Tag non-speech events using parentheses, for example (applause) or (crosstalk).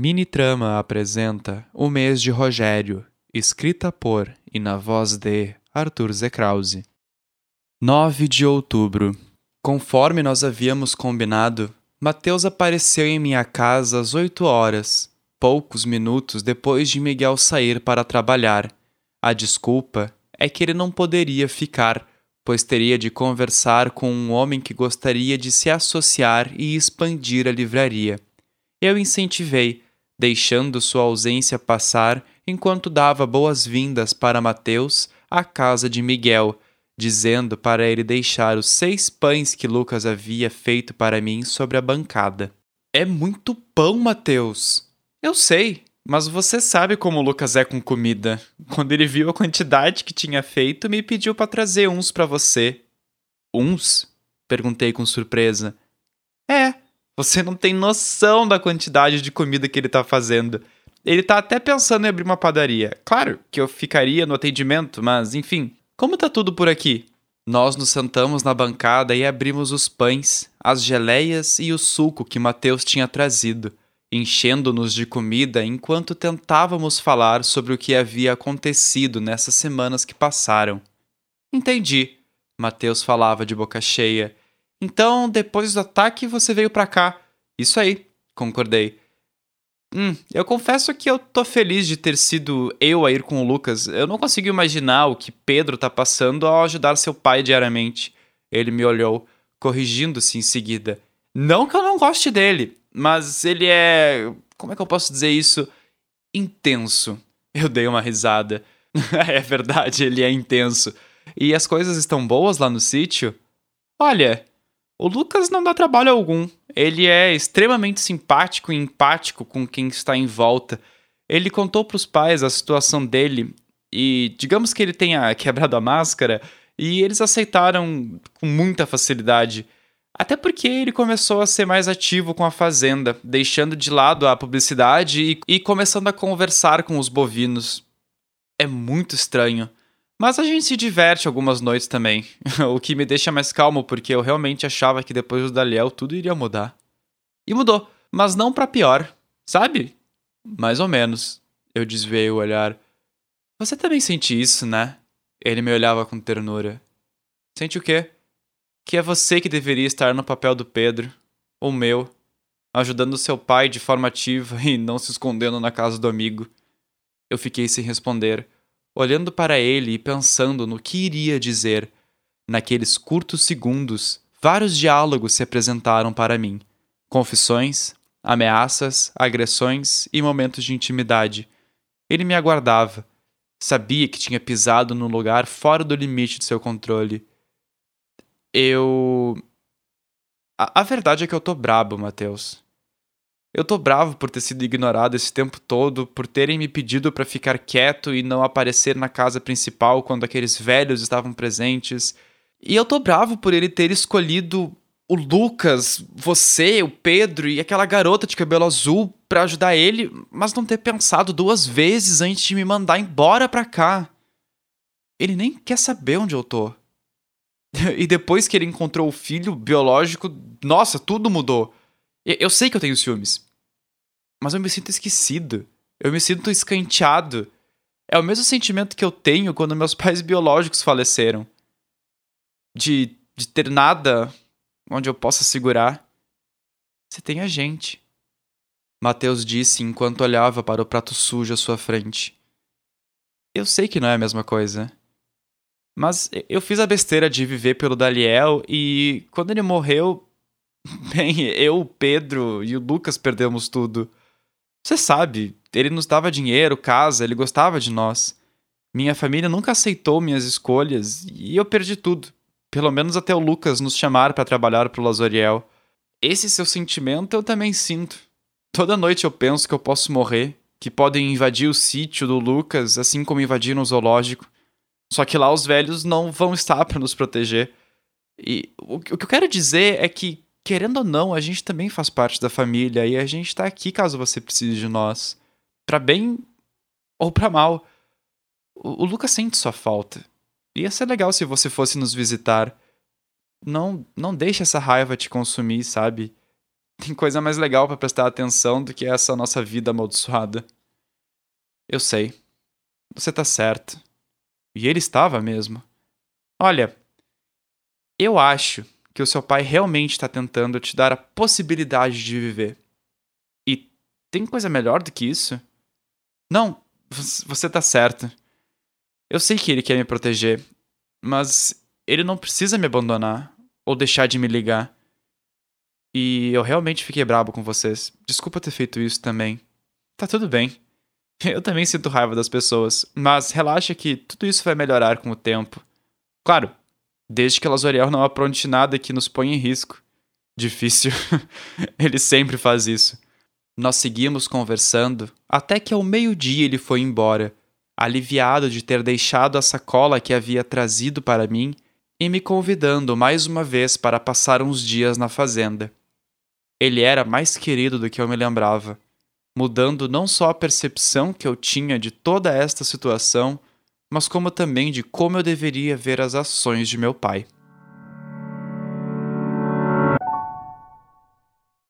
Mini Trama apresenta O Mês de Rogério, escrita por e na voz de Arthur Zekrause. 9 de outubro. Conforme nós havíamos combinado, Mateus apareceu em minha casa às 8 horas, poucos minutos depois de Miguel sair para trabalhar. A desculpa é que ele não poderia ficar, pois teria de conversar com um homem que gostaria de se associar e expandir a livraria. Eu incentivei, deixando sua ausência passar enquanto dava boas-vindas para Mateus à casa de Miguel, dizendo para ele deixar os seis pães que Lucas havia feito para mim sobre a bancada. É muito pão, Mateus. Eu sei, mas você sabe como o Lucas é com comida. Quando ele viu a quantidade que tinha feito, me pediu para trazer uns para você. Uns? Perguntei com surpresa. Você não tem noção da quantidade de comida que ele tá fazendo. Ele tá até pensando em abrir uma padaria. Claro que eu ficaria no atendimento, mas enfim. Como tá tudo por aqui? Nós nos sentamos na bancada e abrimos os pães, as geleias e o suco que Mateus tinha trazido, enchendo-nos de comida enquanto tentávamos falar sobre o que havia acontecido nessas semanas que passaram. Entendi, Mateus falava de boca cheia. Então, depois do ataque, você veio para cá. Isso aí, concordei. Hum, eu confesso que eu tô feliz de ter sido eu a ir com o Lucas. Eu não consigo imaginar o que Pedro tá passando ao ajudar seu pai diariamente. Ele me olhou, corrigindo-se em seguida. Não que eu não goste dele, mas ele é. Como é que eu posso dizer isso? Intenso. Eu dei uma risada. (laughs) é verdade, ele é intenso. E as coisas estão boas lá no sítio? Olha, o Lucas não dá trabalho algum. Ele é extremamente simpático e empático com quem está em volta. Ele contou para os pais a situação dele e, digamos que ele tenha (laughs) quebrado a máscara, e eles aceitaram com muita facilidade. Até porque ele começou a ser mais ativo com a fazenda, deixando de lado a publicidade e, e começando a conversar com os bovinos. É muito estranho. Mas a gente se diverte algumas noites também, (laughs) o que me deixa mais calmo porque eu realmente achava que depois do Daliel tudo iria mudar. E mudou, mas não para pior, sabe? Mais ou menos. Eu desviei o olhar. Você também sente isso, né? Ele me olhava com ternura. Sente o quê? Que é você que deveria estar no papel do Pedro, ou meu, ajudando seu pai de forma ativa (laughs) e não se escondendo na casa do amigo. Eu fiquei sem responder olhando para ele e pensando no que iria dizer. Naqueles curtos segundos, vários diálogos se apresentaram para mim: confissões, ameaças, agressões e momentos de intimidade. Ele me aguardava. Sabia que tinha pisado num lugar fora do limite de seu controle. Eu. A, a verdade é que eu tô brabo, Matheus. Eu tô bravo por ter sido ignorado esse tempo todo, por terem me pedido para ficar quieto e não aparecer na casa principal quando aqueles velhos estavam presentes. E eu tô bravo por ele ter escolhido o Lucas, você, o Pedro e aquela garota de cabelo azul para ajudar ele, mas não ter pensado duas vezes antes de me mandar embora pra cá. Ele nem quer saber onde eu tô. (laughs) E depois que ele encontrou o filho biológico, nossa, tudo mudou. Eu sei que eu tenho ciúmes. Mas eu me sinto esquecido. Eu me sinto escanteado. É o mesmo sentimento que eu tenho quando meus pais biológicos faleceram. De, de ter nada onde eu possa segurar. Você tem a gente. Mateus disse enquanto olhava para o prato sujo à sua frente. Eu sei que não é a mesma coisa. Mas eu fiz a besteira de viver pelo Daliel e quando ele morreu, (laughs) Bem, eu, o Pedro e o Lucas perdemos tudo. Você sabe, ele nos dava dinheiro, casa, ele gostava de nós. Minha família nunca aceitou minhas escolhas e eu perdi tudo. Pelo menos até o Lucas nos chamar para trabalhar pro Lazoriel. Esse seu sentimento eu também sinto. Toda noite eu penso que eu posso morrer, que podem invadir o sítio do Lucas, assim como invadiram o zoológico. Só que lá os velhos não vão estar para nos proteger. E o que eu quero dizer é que querendo ou não, a gente também faz parte da família e a gente tá aqui caso você precise de nós. Pra bem ou pra mal. O, o Lucas sente sua falta. Ia ser legal se você fosse nos visitar. Não, não deixe essa raiva te consumir, sabe? Tem coisa mais legal para prestar atenção do que essa nossa vida amaldiçoada. Eu sei. Você tá certo. E ele estava mesmo. Olha, eu acho que o seu pai realmente está tentando te dar a possibilidade de viver. E tem coisa melhor do que isso? Não, você tá certo. Eu sei que ele quer me proteger, mas ele não precisa me abandonar ou deixar de me ligar. E eu realmente fiquei brabo com vocês. Desculpa ter feito isso também. Tá tudo bem. (laughs) Eu também sinto raiva das pessoas, mas relaxa que tudo isso vai melhorar com o tempo. Claro, desde que Lazoriel não apronte nada que nos ponha em risco. Difícil. (laughs) ele sempre faz isso. Nós seguimos conversando até que ao meio-dia ele foi embora, aliviado de ter deixado a sacola que havia trazido para mim e me convidando mais uma vez para passar uns dias na fazenda. Ele era mais querido do que eu me lembrava, mudando não só a percepção que eu tinha de toda esta situação, mas como também de como eu deveria ver as ações de meu pai.